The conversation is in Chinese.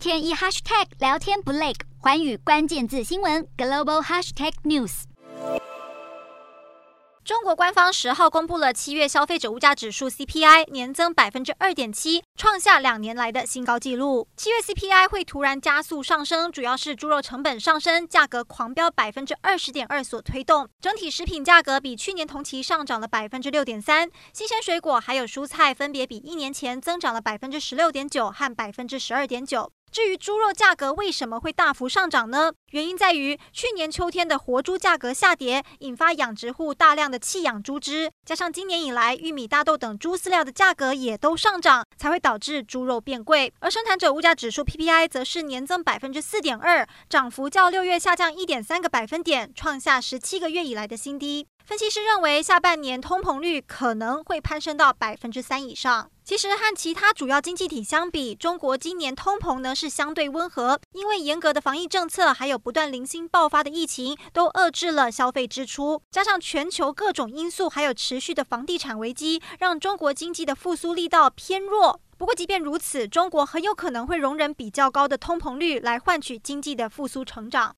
天一 hashtag 聊天不累，寰宇关键字新闻 global hashtag news。中国官方十号公布了七月消费者物价指数 CPI 年增百分之二点七，创下两年来的新高纪录。七月 CPI 会突然加速上升，主要是猪肉成本上升，价格狂飙百分之二十点二所推动。整体食品价格比去年同期上涨了百分之六点三，新鲜水果还有蔬菜分别比一年前增长了百分之十六点九和百分之十二点九。至于猪肉价格为什么会大幅上涨呢？原因在于去年秋天的活猪价格下跌，引发养殖户大量的弃养猪只，加上今年以来玉米、大豆等猪饲料的价格也都上涨，才会导致猪肉变贵。而生产者物价指数 PPI 则是年增百分之四点二，涨幅较六月下降一点三个百分点，创下十七个月以来的新低。分析师认为，下半年通膨率可能会攀升到百分之三以上。其实和其他主要经济体相比，中国今年通膨呢是相对温和，因为严格的防疫政策，还有不断零星爆发的疫情，都遏制了消费支出。加上全球各种因素，还有持续的房地产危机，让中国经济的复苏力道偏弱。不过，即便如此，中国很有可能会容忍比较高的通膨率来换取经济的复苏成长。